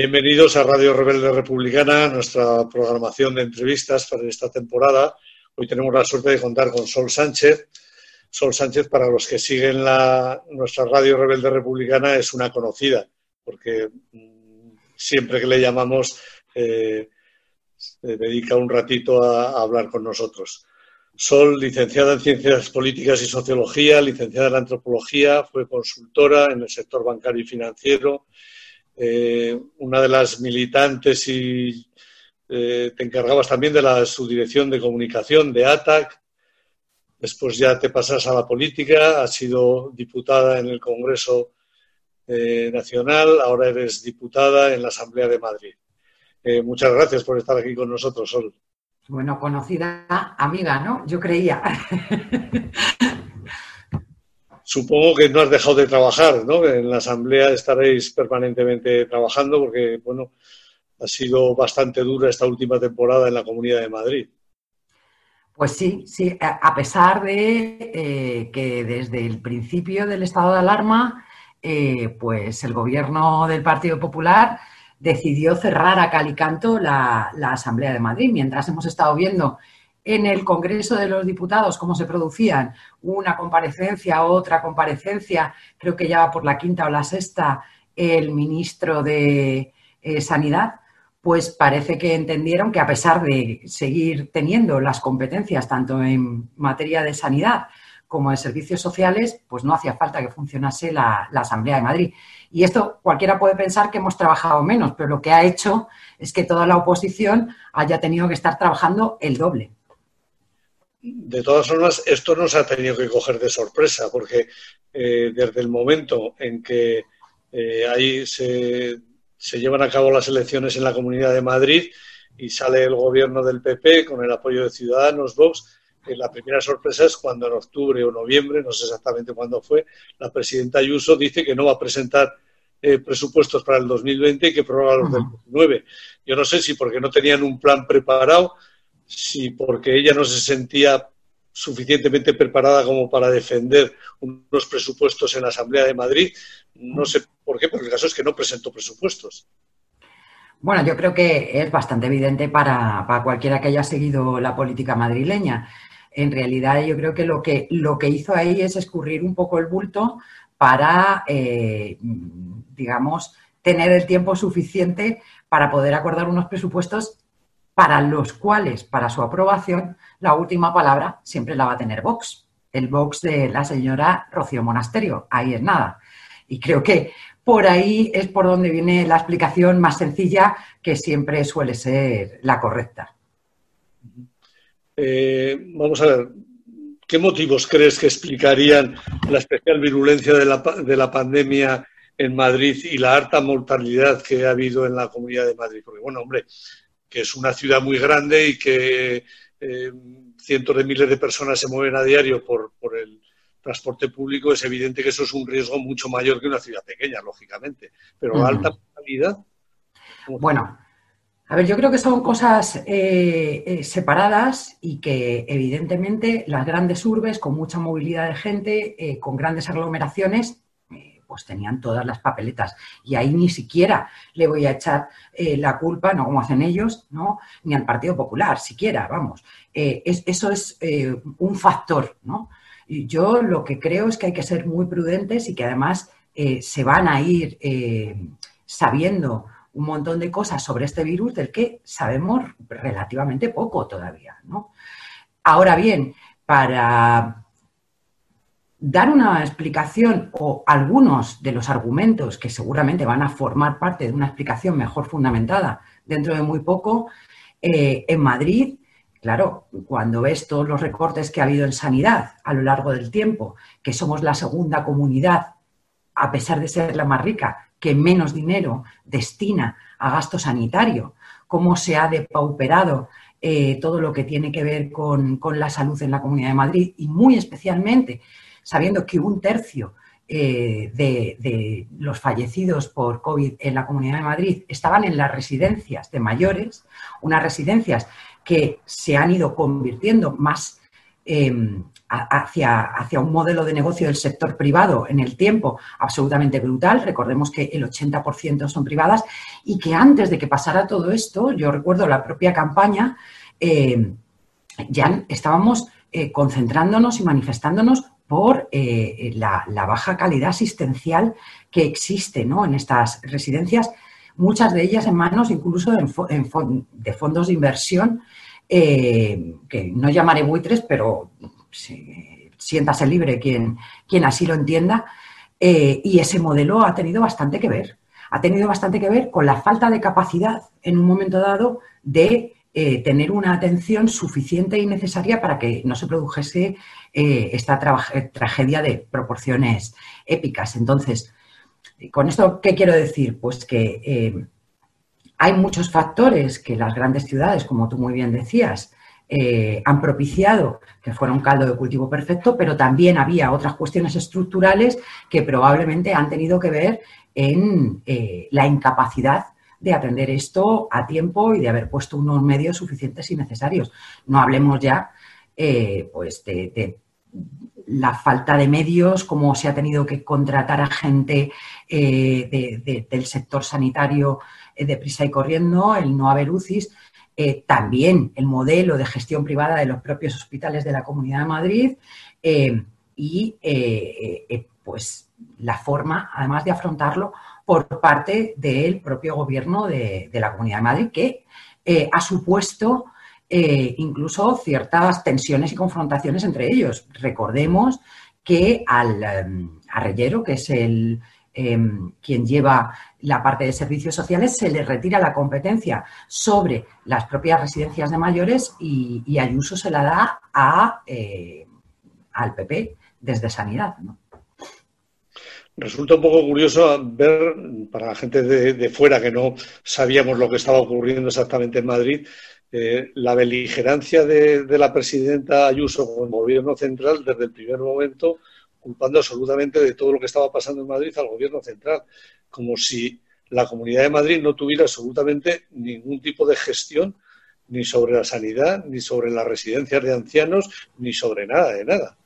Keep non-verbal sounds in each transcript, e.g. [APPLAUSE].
Bienvenidos a Radio Rebelde Republicana, nuestra programación de entrevistas para esta temporada. Hoy tenemos la suerte de contar con Sol Sánchez. Sol Sánchez, para los que siguen la, nuestra Radio Rebelde Republicana, es una conocida, porque mm, siempre que le llamamos eh, se dedica un ratito a, hablar con nosotros. Sol, licenciada en Ciencias Políticas y Sociología, licenciada en Antropología, fue consultora en el sector bancario y financiero, eh, una de las militantes y eh, te encargabas también de la subdirección de comunicación de ATAC. Después ya te pasas a la política, has sido diputada en el Congreso eh, Nacional, ahora eres diputada en la Asamblea de Madrid. muchas gracias por estar aquí con nosotros, Sol. Bueno, conocida amiga, ¿no? Yo creía. [LAUGHS] Supongo que no has dejado de trabajar, ¿no? En la asamblea estaréis permanentemente trabajando porque, bueno, ha sido bastante dura esta última temporada en la Comunidad de Madrid. Pues sí, sí, a pesar de eh, que desde el principio del estado de alarma, eh, pues el gobierno del Partido Popular decidió cerrar a calicanto la, la Asamblea de Madrid, mientras hemos estado viendo en el Congreso de los Diputados cómo se producían una comparecencia, otra comparecencia, creo que ya va por la quinta o la sexta, el ministro de eh, Sanidad, pues parece que entendieron que a pesar de seguir teniendo las competencias tanto en materia de sanidad como de servicios sociales, pues no hacía falta que funcionase la, la, Asamblea de Madrid. Y esto cualquiera puede pensar que hemos trabajado menos, pero lo que ha hecho es que toda la oposición haya tenido que estar trabajando el doble de todas formas, esto nos ha tenido que coger de sorpresa, porque eh, desde el momento en que eh, ahí se, llevan a cabo las elecciones en la Comunidad de Madrid y sale el gobierno del PP con el apoyo de Ciudadanos, Vox, eh, la primera sorpresa es cuando en octubre o noviembre, no sé exactamente cuándo fue, la presidenta Ayuso dice que no va a presentar presupuestos para el 2020 y que prorroga los del 2019. Yo no sé si porque no tenían un plan preparado si porque ella no se sentía suficientemente preparada como para defender unos presupuestos en la Asamblea de Madrid. No sé por qué, pero el caso es que no presentó presupuestos. Bueno, yo creo que es bastante evidente para, cualquiera que haya seguido la política madrileña. En realidad, yo creo que lo que, lo que hizo ahí es escurrir un poco el bulto para, eh, digamos, tener el tiempo suficiente para poder acordar unos presupuestos para los cuales, para su aprobación, la última palabra siempre la va a tener Vox, el Vox de la señora Rocío Monasterio. Ahí es nada. Y creo que por ahí es por donde viene la explicación más sencilla, que siempre suele ser la correcta. Eh, vamos a ver, ¿qué motivos crees que explicarían la especial virulencia de la, de la pandemia en Madrid y la alta mortalidad que ha habido en la Comunidad de Madrid? Porque, bueno, hombre, que es una ciudad muy grande y que eh, cientos de miles de personas se mueven a diario por, el transporte público, es evidente que eso es un riesgo mucho mayor que una ciudad pequeña, lógicamente. Pero la alta mortalidad. Bueno, a ver, yo creo que son cosas eh, eh, separadas y que evidentemente las grandes urbes con mucha movilidad de gente, con grandes aglomeraciones, pues tenían todas las papeletas. Y ahí ni siquiera le voy a echar eh, la culpa, no como hacen ellos, ¿no? ni al Partido Popular, siquiera, vamos. Eh, eso es eh, un factor, ¿no? Y yo lo que creo es que hay que ser muy prudentes y que además se van a ir sabiendo un montón de cosas sobre este virus del que sabemos relativamente poco todavía, ¿no? Ahora bien, para dar una explicación o algunos de los argumentos que seguramente van a formar parte de una explicación mejor fundamentada dentro de muy poco, eh, en Madrid, claro, cuando ves todos los recortes que ha habido en sanidad a lo largo del tiempo, que somos la segunda comunidad, a pesar de ser la más rica, que menos dinero destina a gasto sanitario, cómo se ha depauperado eh, todo lo que tiene que ver con, con la salud en la Comunidad de Madrid y muy especialmente sabiendo que un tercio eh, de, los fallecidos por COVID en la Comunidad de Madrid estaban en las residencias de mayores, unas residencias que se han ido convirtiendo más em, hacia, hacia un modelo de negocio del sector privado en el tiempo absolutamente brutal. Recordemos que el 80% son privadas y que antes de que pasara todo esto, yo recuerdo la propia campaña, eh, ya estábamos eh, concentrándonos y manifestándonos por eh, la, baja calidad asistencial que existe en estas residencias, muchas de ellas en manos incluso de fondos de inversión, que no llamaré buitres, pero siéntase libre quien, quien así lo entienda. Eh, y ese modelo ha tenido bastante que ver. Ha tenido bastante que ver con la falta de capacidad en un momento dado de eh, tener una atención suficiente y necesaria para que no se produjese eh, esta tragedia de proporciones épicas. Entonces, ¿con esto qué quiero decir? Pues que hay muchos factores que las grandes ciudades, como tú muy bien decías, eh, han propiciado que fuera un caldo de cultivo perfecto, pero también había otras cuestiones estructurales que probablemente han tenido que ver en eh, la incapacidad de atender esto a tiempo y de haber puesto unos medios suficientes y necesarios. No hablemos ya eh, pues de, la falta de medios, cómo se ha tenido que contratar a gente del sector sanitario deprisa y corriendo, el no haber UCIs. Eh, también el modelo de gestión privada de los propios hospitales de la Comunidad de Madrid eh, y eh, pues la forma, además de afrontarlo, por parte del propio gobierno de, la Comunidad de Madrid, que ha supuesto incluso ciertas tensiones y confrontaciones entre ellos. Recordemos que al Arrellero, que es el, Em, quien lleva la parte de servicios sociales, se le retira la competencia sobre las propias residencias de mayores y, Ayuso se la da a, eh, al PP desde Sanidad. Resulta un poco curioso ver, para la gente de, fuera que no sabíamos lo que estaba ocurriendo exactamente en Madrid, eh, la beligerancia de, de, la presidenta Ayuso con el gobierno central desde el primer momento culpando absolutamente de todo lo que estaba pasando en Madrid al gobierno central, como si la Comunidad de Madrid no tuviera absolutamente ningún tipo de gestión ni sobre la sanidad, ni sobre las residencias de ancianos, ni sobre nada de nada.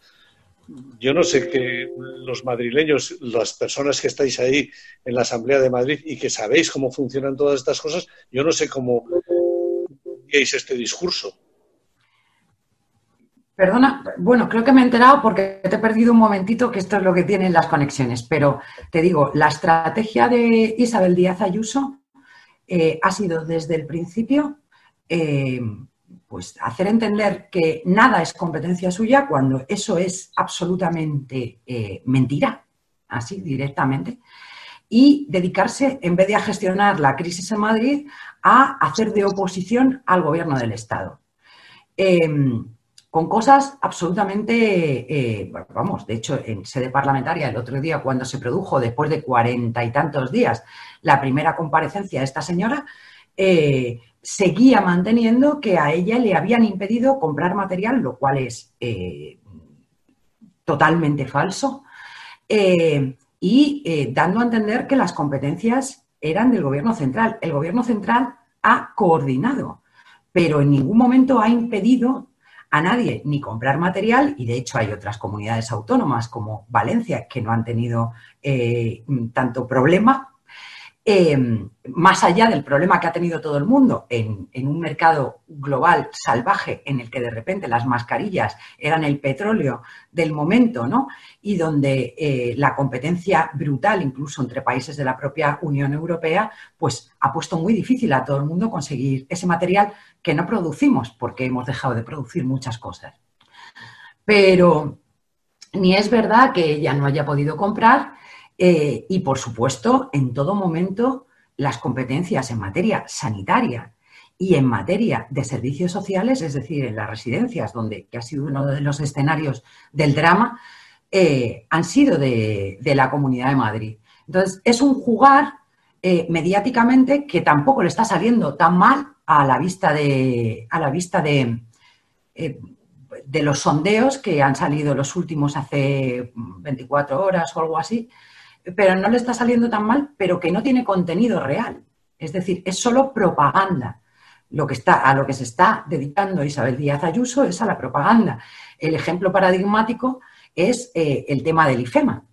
Yo no sé que los madrileños, las personas que estáis ahí en la Asamblea de Madrid y que sabéis cómo funcionan todas estas cosas, yo no sé cómo veis este discurso. Perdona, bueno, creo que me he enterado porque te he perdido un momentito que esto es lo que tienen las conexiones, pero te digo, la estrategia de Isabel Díaz Ayuso eh, ha sido desde el principio eh, pues hacer entender que nada es competencia suya cuando eso es absolutamente eh, mentira, así directamente, y dedicarse, en vez de a gestionar la crisis en Madrid, a hacer de oposición al gobierno del Estado. Con cosas absolutamente, eh, vamos, de hecho, en sede parlamentaria el otro día, cuando se produjo, después de cuarenta y tantos días, la primera comparecencia de esta señora, eh, seguía manteniendo que a ella le habían impedido comprar material, lo cual es eh, totalmente falso, y dando a entender que las competencias eran del Gobierno central. El Gobierno central ha coordinado, pero en ningún momento ha impedido a nadie ni comprar material y de hecho hay otras comunidades autónomas como Valencia que no han tenido eh, tanto problema, eh, más allá del problema que ha tenido todo el mundo en, un mercado global salvaje en el que de repente las mascarillas eran el petróleo del momento, ¿no? Y donde eh, la competencia brutal, incluso entre países de la propia Unión Europea, pues ha puesto muy difícil a todo el mundo conseguir ese material que no producimos porque hemos dejado de producir muchas cosas. Pero ni es verdad que ella no haya podido comprar eh, y, por supuesto, en todo momento las competencias en materia sanitaria y en materia de servicios sociales, es decir, en las residencias, donde que ha sido uno de los escenarios del drama, eh, han sido de, la Comunidad de Madrid. Entonces, es un jugar eh, mediáticamente que tampoco le está saliendo tan mal a la vista de, a la vista de, de los sondeos que han salido los últimos hace 24 horas o algo así, pero no le está saliendo tan mal, pero que no tiene contenido real. Es decir, es solo propaganda. lo que está, a lo que se está dedicando Isabel Díaz Ayuso es a la propaganda. El ejemplo paradigmático es eh, el tema del IFEMA,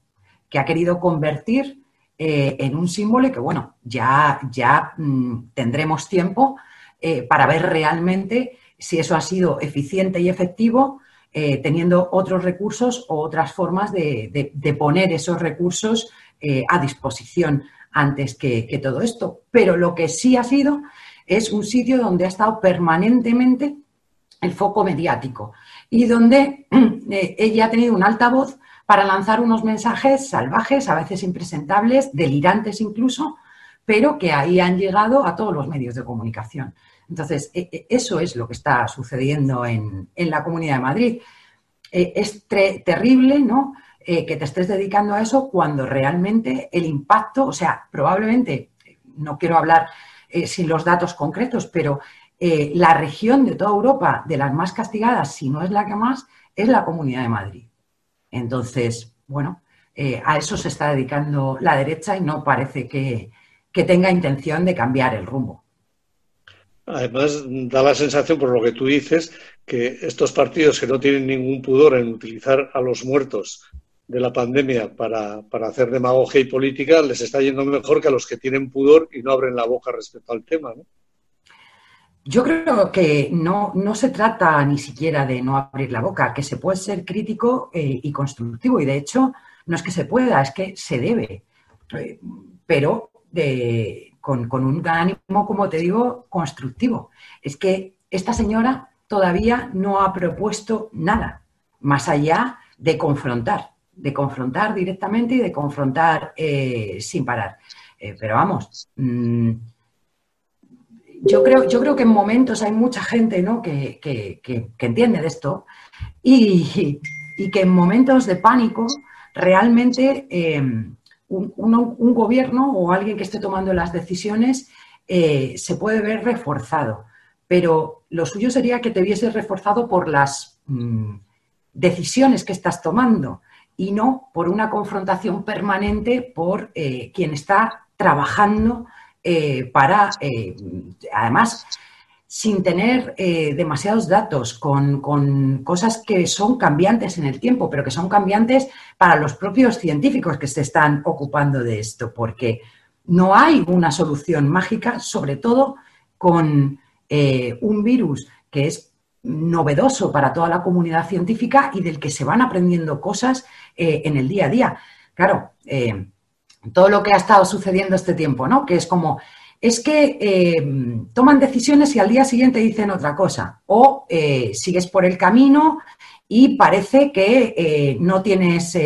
que ha querido convertir eh, en un símbolo que, bueno, ya, ya mm, tendremos tiempo eh, para ver realmente si eso ha sido eficiente y efectivo, teniendo otros recursos o otras formas de, poner esos recursos a disposición antes que, que todo esto. Pero lo que sí ha sido es un sitio donde ha estado permanentemente el foco mediático y donde [CLEARS THROAT] eh, ella ha tenido un altavoz para lanzar unos mensajes salvajes, a veces impresentables, delirantes incluso, pero que ahí han llegado a todos los medios de comunicación. Entonces, e, e, eso es lo que está sucediendo en, la Comunidad de Madrid. Eh, es terrible, ¿no? Eh, que te estés dedicando a eso cuando realmente el impacto, o sea, probablemente, no quiero hablar eh, sin los datos concretos, pero eh, la región de toda Europa de las más castigadas, si no es la que más, es la Comunidad de Madrid. Entonces, bueno, a eso se está dedicando la derecha y no parece que, que tenga intención de cambiar el rumbo. Además, da la sensación, por lo que tú dices, que estos partidos que no tienen ningún pudor en utilizar a los muertos de la pandemia para, hacer demagogia y política les está yendo mejor que a los que tienen pudor y no abren la boca respecto al tema, ¿no? Yo creo que no, no se trata ni siquiera de no abrir la boca, que se puede ser crítico eh, y constructivo. Y de hecho, no es que se pueda, es que se debe. Eh, pero de, con, un ánimo, como te digo, constructivo. Es que esta señora todavía no ha propuesto nada más allá de confrontar de confrontar directamente y de confrontar eh, sin parar. Eh, pero vamos, mm, yo, creo, yo creo que en momentos hay mucha gente ¿no? que, entiende de esto y, que en momentos de pánico realmente eh, un, gobierno o alguien que esté tomando las decisiones se puede ver reforzado. Pero lo suyo sería que te viese reforzado por las mm, decisiones que estás tomando y no por una confrontación permanente por eh, quien está trabajando eh, para, eh, además, sin tener demasiados datos, con, con, cosas que son cambiantes en el tiempo, pero que son cambiantes para los propios científicos que se están ocupando de esto, porque no hay una solución mágica, sobre todo con un virus que es novedoso para toda la comunidad científica y del que se van aprendiendo cosas eh, en el día a día. Claro, eh, todo lo que ha estado sucediendo este tiempo, ¿no? Que es como, es que eh, toman decisiones y al día siguiente dicen otra cosa. O sigues por el camino y parece que no tienes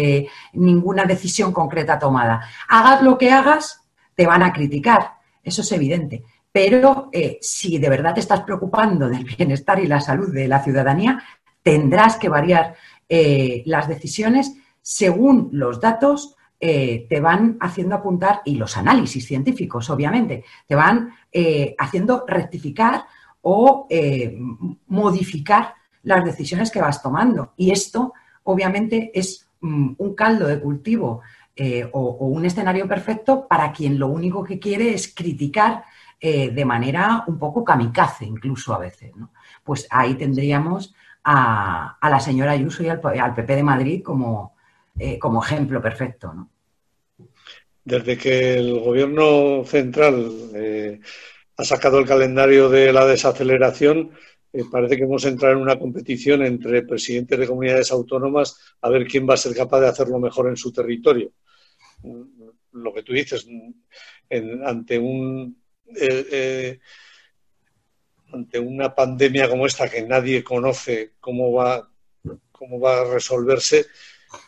ninguna decisión concreta tomada. Hagas lo que hagas, te van a criticar. Eso es evidente. Pero eh, si de verdad te estás preocupando del bienestar y la salud de la ciudadanía, tendrás que variar eh, las decisiones según los datos eh, te van haciendo apuntar, y los análisis científicos, obviamente, te van haciendo rectificar o modificar las decisiones que vas tomando. Y esto, obviamente, es mm, un caldo de cultivo o, un escenario perfecto para quien lo único que quiere es criticar eh, de manera un poco kamikaze incluso a veces. ¿no? Pues ahí tendríamos a, la señora Ayuso y al, PP de Madrid como, eh, ejemplo perfecto. Desde que el gobierno central eh, ha sacado el calendario de la desaceleración, parece que hemos entrado en una competición entre presidentes de comunidades autónomas a ver quién va a ser capaz de hacerlo mejor en su territorio. Lo que tú dices, ante un eh, eh, ante una pandemia como esta que nadie conoce cómo va, cómo va a resolverse,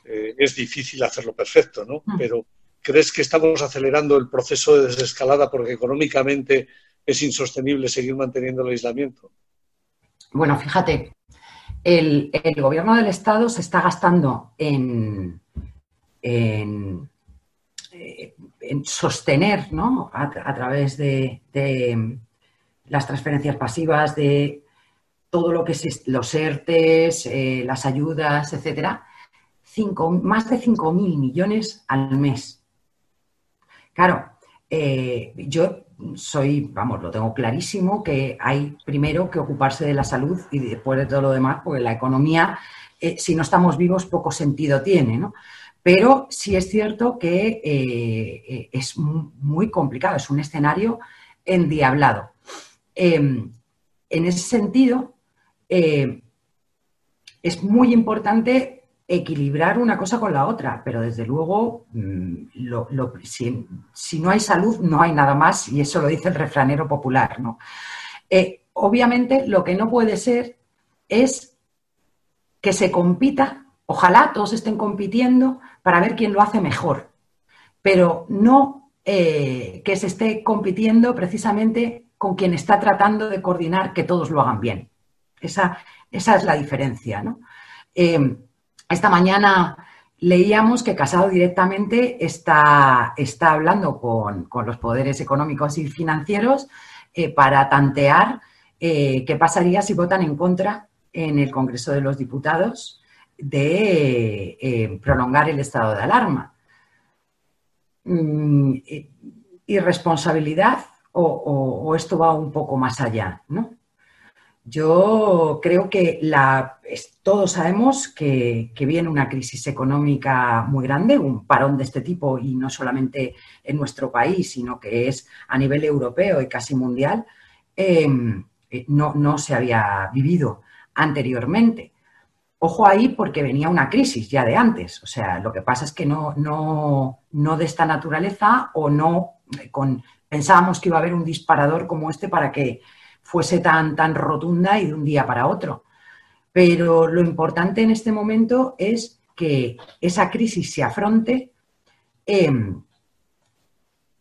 eh, es difícil hacerlo perfecto, ¿no? Mm. Pero ¿crees que estamos acelerando el proceso de desescalada porque económicamente es insostenible seguir manteniendo el aislamiento? Bueno, fíjate, el, gobierno del Estado se está gastando en, en sostener ¿no? a, través de, las transferencias pasivas, de todo lo que es los ERTES, eh, las ayudas, etcétera, más de 5.000 millones al mes. Claro, eh, yo soy, vamos, lo tengo clarísimo, que hay primero que ocuparse de la salud y después de todo lo demás, porque la economía, eh, si no estamos vivos, poco sentido tiene, ¿no? Pero sí es cierto que eh, es muy complicado, es un escenario endiablado. Em, en ese sentido, es muy importante equilibrar una cosa con la otra, pero desde luego, mm, si, no hay salud, no hay nada más, y eso lo dice el refranero popular. ¿no? Eh, obviamente, lo que no puede ser es que se compita, ojalá todos estén compitiendo para ver quién lo hace mejor, pero no eh, que se esté compitiendo precisamente con quien está tratando de coordinar que todos lo hagan bien. Esa, es la diferencia. ¿no? Eh, esta mañana leíamos que Casado directamente está, está hablando con, los poderes económicos y financieros eh, para tantear eh, qué pasaría si votan en contra en el Congreso de los Diputados de eh, prolongar el estado de alarma. Mm, ¿Irresponsabilidad o, o, esto va un poco más allá? ¿no? Yo creo que todos sabemos que, viene una crisis económica muy grande, un parón de este tipo, y no solamente en nuestro país, sino que es a nivel europeo y casi mundial, em, eh, no, se había vivido anteriormente. Ojo ahí porque venía una crisis ya de antes. O sea, lo que pasa es que no, no, de esta naturaleza o no con, pensábamos que iba a haber un disparador como este para que fuese tan, tan rotunda y de un día para otro. Pero lo importante en este momento es que esa crisis se afronte em,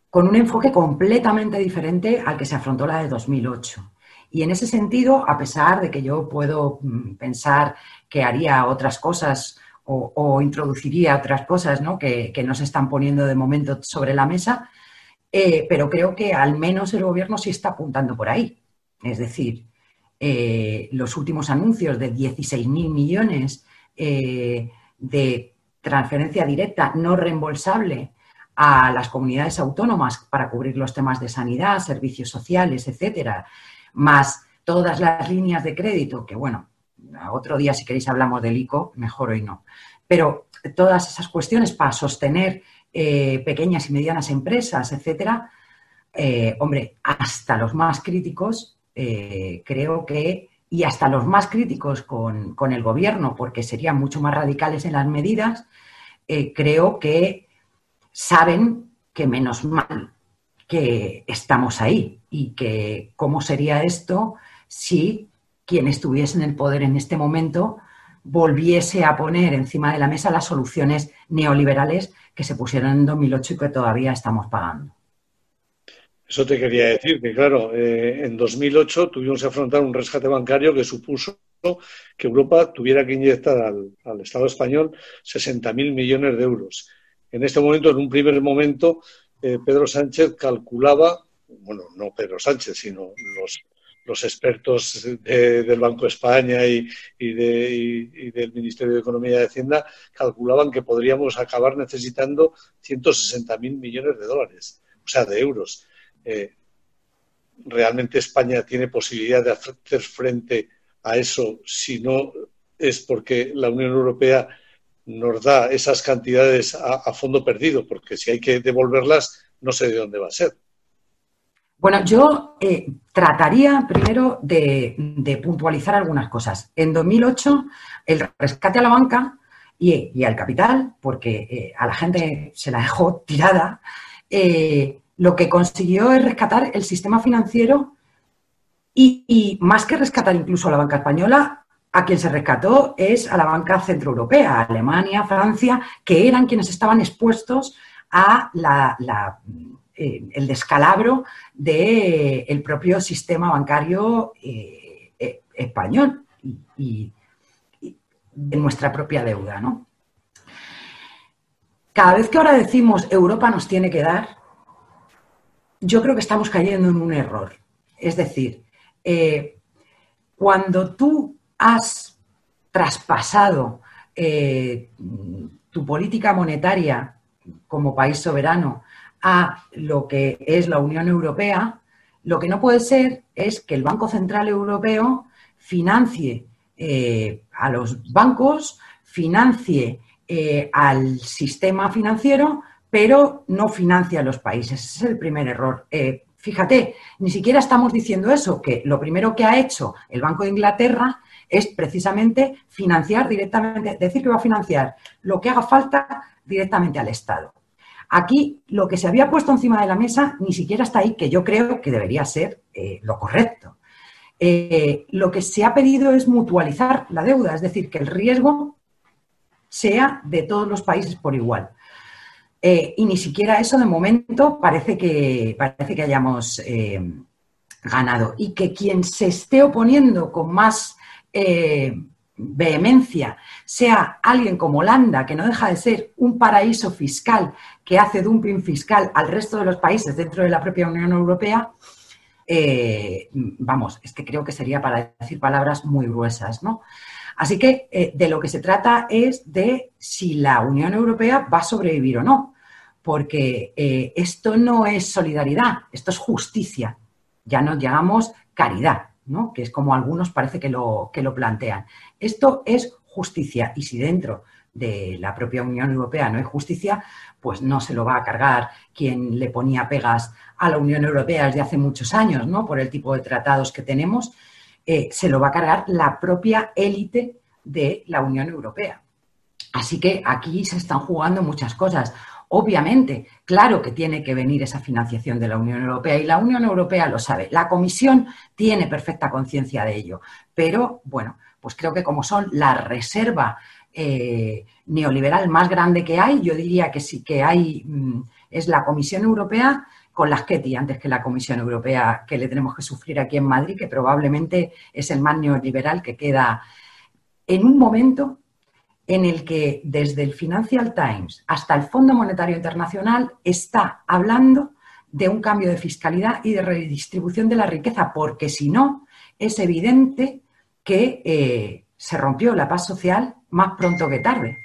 con un enfoque completamente diferente al que se afrontó la de 2008. Y en ese sentido, a pesar de que yo puedo mm, pensar que haría otras cosas o, introduciría otras cosas ¿no? que, no se están poniendo de momento sobre la mesa, eh, pero creo que al menos el gobierno sí está apuntando por ahí. Es decir, eh, los últimos anuncios de 16.000 millones eh, de transferencia directa no reembolsable a las comunidades autónomas para cubrir los temas de sanidad, servicios sociales, etcétera, más todas las líneas de crédito, que bueno, otro día si queréis hablamos del ICO, mejor hoy no. Pero todas esas cuestiones para sostener eh, pequeñas y medianas empresas, etcétera, hombre, hasta los más críticos eh, creo que, y hasta los más críticos con, el gobierno, porque serían mucho más radicales en las medidas, eh, creo que saben que menos mal que estamos ahí y que cómo sería esto si quien estuviese en el poder en este momento volviese a poner encima de la mesa las soluciones neoliberales que se pusieron en 2008 y que todavía estamos pagando. Eso te quería decir, que claro, eh, en 2008 tuvimos que afrontar un rescate bancario que supuso que Europa tuviera que inyectar al, Estado español 60.000 millones de euros. En este momento, en un primer momento, eh, Pedro Sánchez calculaba, bueno, no Pedro Sánchez, sino los, expertos del Banco de España y, y, del Ministerio de Economía y Hacienda calculaban que podríamos acabar necesitando 160.000 millones de dólares, o sea, de euros. Eh, realmente España tiene posibilidad de hacer frente a eso si no es porque la Unión Europea nos da esas cantidades a, fondo perdido, porque si hay que devolverlas, no sé de dónde va a ser. Bueno, yo eh, trataría primero de, puntualizar algunas cosas. En 2008, el rescate a la banca y, al capital, porque eh, a la gente se la dejó tirada, lo que consiguió es rescatar el sistema financiero y, más que rescatar incluso a la banca española, a quien se rescató es a la banca centroeuropea, Alemania, Francia, que eran quienes estaban expuestos a eh, el descalabro del propio sistema bancario eh, eh, español y, de nuestra propia deuda. Cada vez que ahora decimos Europa nos tiene que dar, yo creo que estamos cayendo en un error. Es decir, eh, cuando tú has traspasado eh, tu política monetaria como país soberano a lo que es la Unión Europea, lo que no puede ser es que el Banco Central Europeo financie eh, a los bancos, financie al sistema financiero, pero no financia a los países. Ese es el primer error. Eh, fíjate, ni siquiera estamos diciendo eso, que lo primero que ha hecho el Banco de Inglaterra es precisamente financiar directamente, decir que va a financiar lo que haga falta directamente al Estado. Aquí lo que se había puesto encima de la mesa ni siquiera está ahí, que yo creo que debería ser eh, lo correcto. Eh, lo que se ha pedido es mutualizar la deuda, es decir, que el riesgo sea de todos los países por igual. Eh, y ni siquiera eso de momento parece que, parece que hayamos ganado. Y que quien se esté oponiendo con más vehemencia sea alguien como Holanda, que no deja de ser un paraíso fiscal que hace dumping fiscal al resto de los países dentro de la propia Unión Europea, eh, vamos, es que creo que sería para decir palabras muy gruesas, ¿no? Así que eh, de lo que se trata es de si la Unión Europea va a sobrevivir o no, porque eh, esto no es solidaridad, esto es justicia, ya no llegamos caridad, ¿no? que es como algunos parece que lo, que lo plantean. Esto es justicia y si dentro de la propia Unión Europea no hay justicia, pues no se lo va a cargar quien le ponía pegas a la Unión Europea desde hace muchos años, ¿no? Por el tipo de tratados que tenemos, eh, se lo va a cargar la propia élite de la Unión Europea. Así que aquí se están jugando muchas cosas. Obviamente, claro que tiene que venir esa financiación de la Unión Europea y la Unión Europea lo sabe. La Comisión tiene perfecta conciencia de ello. Pero, bueno, pues creo que como son la reserva eh, neoliberal más grande que hay, yo diría que sí que hay, mm, es la Comisión Europea con las Ketty antes que la Comisión Europea que le tenemos que sufrir aquí en Madrid, que probablemente es el más neoliberal que queda en un momento en el que desde el Financial Times hasta el Fondo Monetario Internacional está hablando de un cambio de fiscalidad y de redistribución de la riqueza, porque si no, es evidente que eh, se rompió la paz social más pronto que tarde.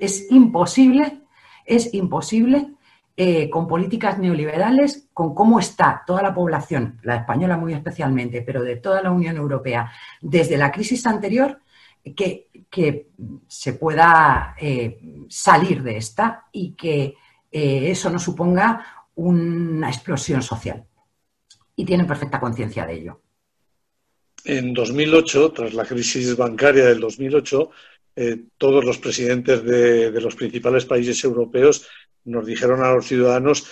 Es imposible, es imposible eh, con políticas neoliberales, con cómo está toda la población, la española muy especialmente, pero de toda la Unión Europea, desde la crisis anterior, que, se pueda eh, salir de esta y que eh, eso no suponga una explosión social. Y tienen perfecta conciencia de ello. En 2008, tras la crisis bancaria del 2008, eh, todos los presidentes de, los principales países europeos nos dijeron a los ciudadanos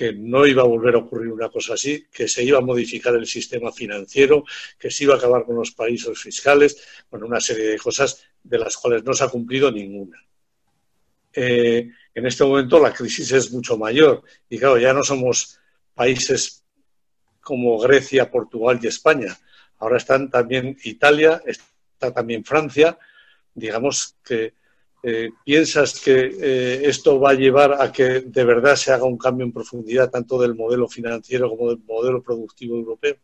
que no iba a volver a ocurrir una cosa así, que se iba a modificar el sistema financiero, que se iba a acabar con los países fiscales, bueno, una serie de cosas de las cuales no se ha cumplido ninguna. Eh, en este momento la crisis es mucho mayor y claro, ya no somos países como Grecia, Portugal y España. Ahora están también Italia, está también Francia. Digamos que eh, ¿Piensas que eh, esto va a llevar a que de verdad se haga un cambio en profundidad tanto del modelo financiero como del modelo productivo europeo?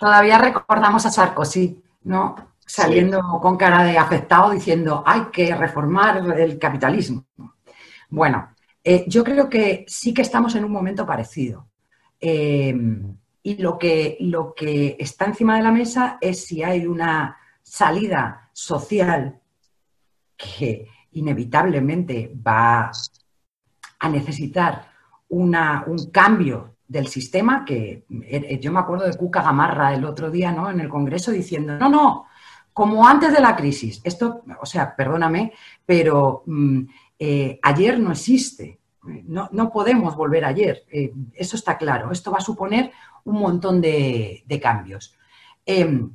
Todavía, recordamos a Sarkozy, ¿no? Saliendo con cara de afectado diciendo hay que reformar el capitalismo. Bueno, eh, yo creo que sí que estamos en un momento parecido. y lo que, lo que está encima de la mesa es si hay una salida social que inevitablemente va a necesitar un cambio del sistema, que eh, yo me acuerdo de Cuca Gamarra el otro día ¿no? en el Congreso diciendo, no, no, como antes de la crisis. Esto, o sea, perdóname, pero mm, eh, ayer no existe. No, podemos volver ayer. Eh, eso está claro. Esto va a suponer un montón de, cambios. Em,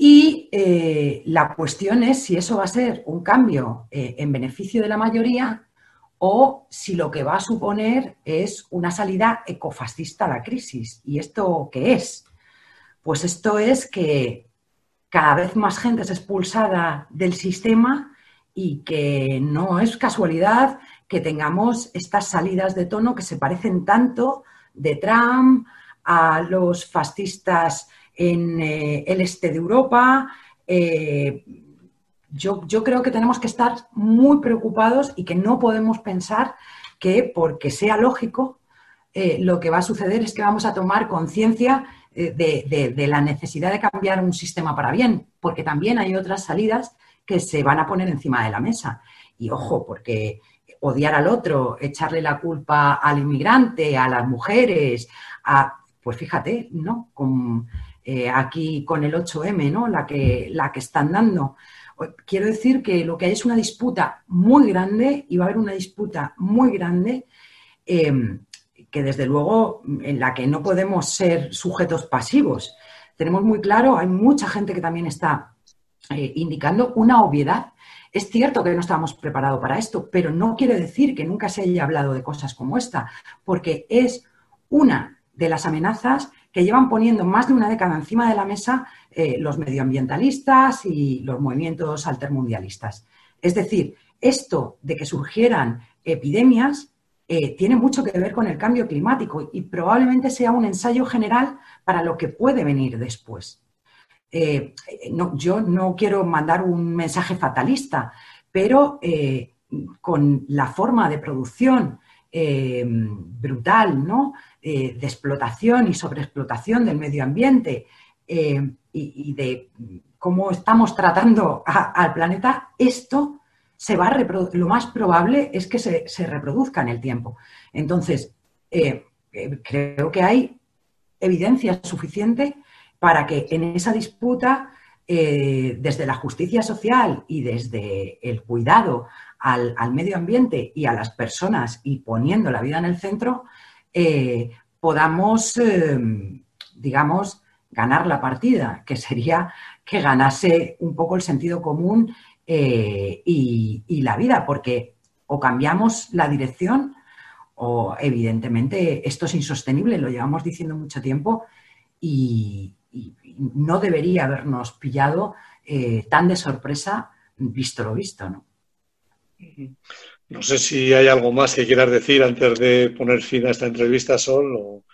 y eh, la cuestión es si eso va a ser un cambio eh, en beneficio de la mayoría o si lo que va a suponer es una salida ecofascista a la crisis. ¿Y esto qué es? Pues esto es que cada vez más gente es expulsada del sistema y que no es casualidad que tengamos estas salidas de tono que se parecen tanto de Trump a los fascistas en eh, el este de Europa, eh, yo, yo creo que tenemos que estar muy preocupados y que no podemos pensar que porque sea lógico, eh, lo que va a suceder es que vamos a tomar conciencia eh, de, la necesidad de cambiar un sistema para bien, porque también hay otras salidas que se van a poner encima de la mesa. Y ojo, porque odiar al otro, echarle la culpa al inmigrante, a las mujeres, a, pues fíjate, ¿no? Con, eh, aquí con el 8M, ¿no? La que, la que están dando. Quiero decir que lo que hay es una disputa muy grande y va a haber una disputa muy grande em, que desde luego en la que no podemos ser sujetos pasivos. Tenemos muy claro, hay mucha gente que también está eh, indicando una obviedad. Es cierto que no estábamos preparados para esto, pero no quiere decir que nunca se haya hablado de cosas como esta, porque es una de las amenazas que llevan poniendo más de una década encima de la mesa eh, los medioambientalistas y los movimientos altermundialistas. Es decir, esto de que surgieran epidemias eh, tiene mucho que ver con el cambio climático y probablemente sea un ensayo general para lo que puede venir después. Eh, yo no quiero mandar un mensaje fatalista, pero con la forma de producción brutal, ¿no? De explotación y sobreexplotación del medio ambiente y, de cómo estamos tratando al planeta, esto se va a lo más probable es que se, reproduzca en el tiempo. Entonces, eh, eh, creo que hay evidencia suficiente para que en esa disputa, eh, desde la justicia social y desde el cuidado al, medio ambiente y a las personas y poniendo la vida en el centro, podamos, digamos, ganar la partida, que sería que ganase un poco el sentido común eh, y, la vida, porque o cambiamos la dirección o evidentemente esto es insostenible, lo llevamos diciendo mucho tiempo y, no debería habernos pillado eh, tan de sorpresa visto lo visto, ¿no? No sé si hay algo más que quieras decir antes de poner fin a esta entrevista, Sol, o,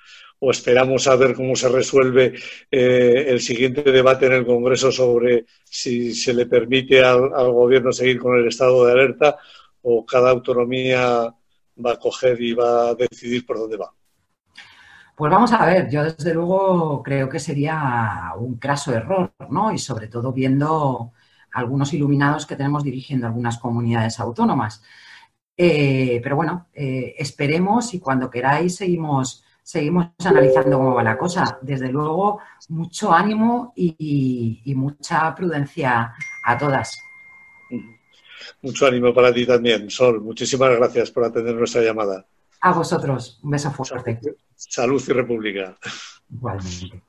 esperamos a ver cómo se resuelve eh, el siguiente debate en el Congreso sobre si se le permite al, Gobierno seguir con el estado de alerta o cada autonomía va a coger y va a decidir por dónde va. Pues vamos a ver, yo desde luego creo que sería un craso error, ¿no? Y sobre todo viendo algunos iluminados que tenemos dirigiendo algunas comunidades autónomas. Eh, pero bueno, eh, esperemos y cuando queráis seguimos seguimos analizando cómo va la cosa. Desde luego, mucho ánimo y, mucha prudencia a todas. Mucho ánimo para ti también, Sol. Muchísimas gracias por atender nuestra llamada. A vosotros. Un beso fuerte. Salud y República. Igualmente.